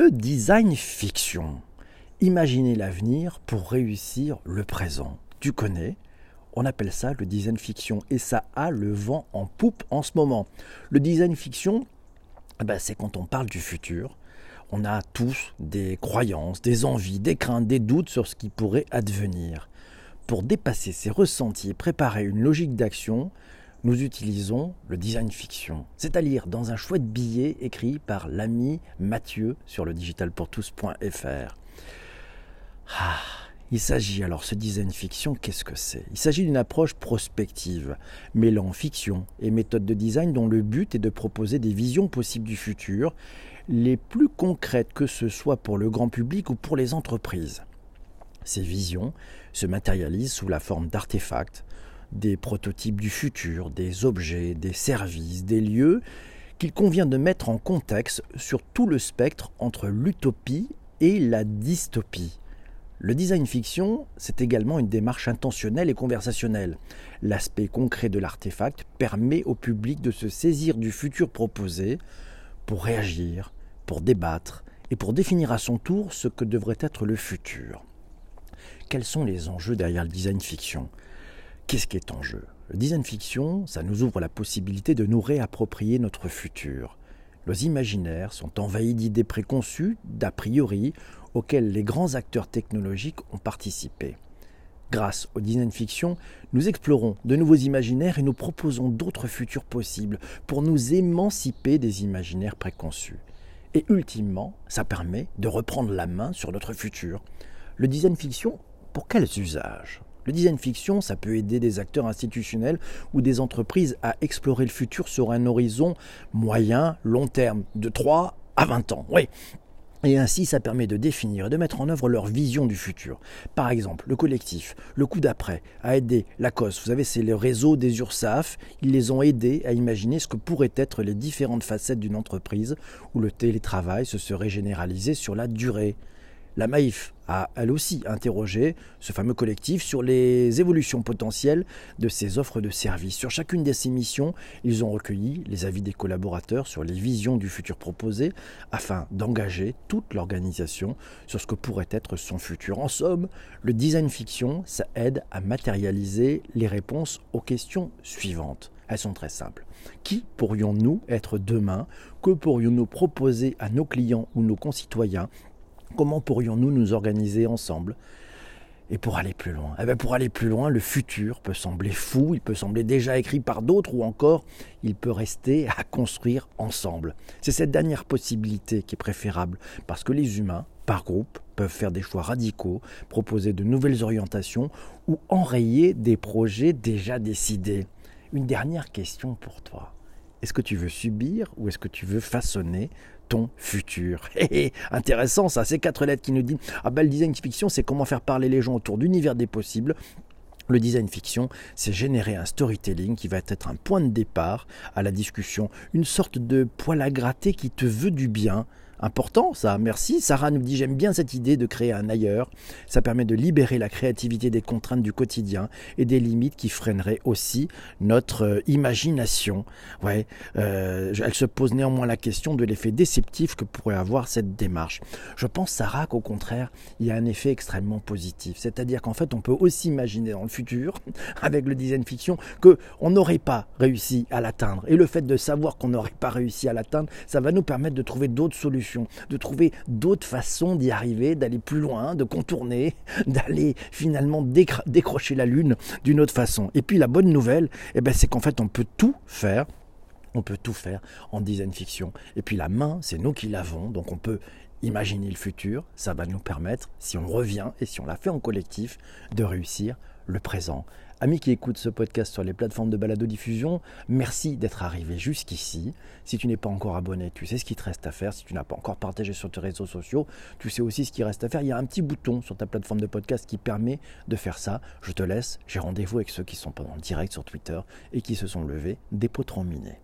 Le design fiction. Imaginer l'avenir pour réussir le présent. Tu connais? On appelle ça le design fiction et ça a le vent en poupe en ce moment. Le design fiction, eh ben, c'est quand on parle du futur. On a tous des croyances, des envies, des craintes, des doutes sur ce qui pourrait advenir. Pour dépasser ces ressentis préparer une logique d'action, nous utilisons le design fiction, c'est à dire dans un chouette billet écrit par l'ami Mathieu sur le digitalpourtous.fr. Ah, il s'agit alors, ce design fiction, qu'est-ce que c'est? Il s'agit d'une approche prospective, mêlant fiction et méthode de design dont le but est de proposer des visions possibles du futur, les plus concrètes que ce soit pour le grand public ou pour les entreprises. Ces visions se matérialisent sous la forme d'artefacts, des prototypes du futur, des objets, des services, des lieux qu'il convient de mettre en contexte sur tout le spectre entre l'utopie et la dystopie. Le design fiction, c'est également une démarche intentionnelle et conversationnelle. L'aspect concret de l'artefact permet au public de se saisir du futur proposé pour réagir, pour débattre et pour définir à son tour ce que devrait être le futur. Quels sont les enjeux derrière le design fiction? Qu'est-ce qui est en jeu? Le design fiction, ça nous ouvre la possibilité de nous réapproprier notre futur. Nos imaginaires sont envahis d'idées préconçues, d'a priori, auxquelles les grands acteurs technologiques ont participé. Grâce au design fiction, nous explorons de nouveaux imaginaires et nous proposons d'autres futurs possibles pour nous émanciper des imaginaires préconçus. Et ultimement, ça permet de reprendre la main sur notre futur. Le design fiction, pour quels usages? Le design fiction, ça peut aider des acteurs institutionnels ou des entreprises à explorer le futur sur un horizon moyen, long terme, de 3 à 20 ans. Oui, et ainsi, ça permet de définir et de mettre en œuvre leur vision du futur. Par exemple, le collectif, le coup d'après, a aidé la COS. Vous savez, c'est le réseau des URSAF. Ils les ont aidés à imaginer ce que pourraient être les différentes facettes d'une entreprise où le télétravail se serait généralisé sur la durée. La Maïf a elle aussi interrogé ce fameux collectif sur les évolutions potentielles de ces offres de services. Sur chacune de ces missions, ils ont recueilli les avis des collaborateurs sur les visions du futur proposé afin d'engager toute l'organisation sur ce que pourrait être son futur. En somme, le design fiction, ça aide à matérialiser les réponses aux questions suivantes. Elles sont très simples. Qui pourrions-nous être demain? Que pourrions-nous proposer à nos clients ou nos concitoyens Comment pourrions-nous nous organiser ensemble? Et pour aller plus loin eh bien Pour aller plus loin, le futur peut sembler fou, il peut sembler déjà écrit par d'autres ou encore il peut rester à construire ensemble. C'est cette dernière possibilité qui est préférable parce que les humains, par groupe, peuvent faire des choix radicaux, proposer de nouvelles orientations ou enrayer des projets déjà décidés. Une dernière question pour toi. Est-ce que tu veux subir ou est-ce que tu veux façonner ton futur. intéressant ça, ces quatre lettres qui nous disent Ah ben le design fiction, c'est comment faire parler les gens autour d'univers des possibles. Le design fiction, c'est générer un storytelling qui va être un point de départ à la discussion, une sorte de poil à gratter qui te veut du bien, Important ça, merci. Sarah nous dit j'aime bien cette idée de créer un ailleurs. Ça permet de libérer la créativité des contraintes du quotidien et des limites qui freineraient aussi notre euh, imagination. Ouais, euh, elle se pose néanmoins la question de l'effet déceptif que pourrait avoir cette démarche. Je pense Sarah qu'au contraire, il y a un effet extrêmement positif. C'est-à-dire qu'en fait, on peut aussi imaginer dans le futur, avec le design fiction, que on n'aurait pas réussi à l'atteindre. Et le fait de savoir qu'on n'aurait pas réussi à l'atteindre, ça va nous permettre de trouver d'autres solutions de trouver d'autres façons d'y arriver, d'aller plus loin, de contourner, d'aller finalement décrocher la Lune d'une autre façon. Et puis la bonne nouvelle, eh ben, c'est qu'en fait on peut tout faire on peut tout faire en design fiction. Et puis la main, c'est nous qui l'avons, donc on peut imaginer le futur. Ça va nous permettre, si on revient et si on l'a fait en collectif, de réussir le présent. Amis qui écoutent ce podcast sur les plateformes de balado-diffusion, merci d'être arrivé jusqu'ici. Si tu n'es pas encore abonné, tu sais ce qu'il te reste à faire. Si tu n'as pas encore partagé sur tes réseaux sociaux, tu sais aussi ce qu'il reste à faire. Il y a un petit bouton sur ta plateforme de podcast qui permet de faire ça. Je te laisse. J'ai rendez-vous avec ceux qui sont pendant direct sur Twitter et qui se sont levés des potrons minés.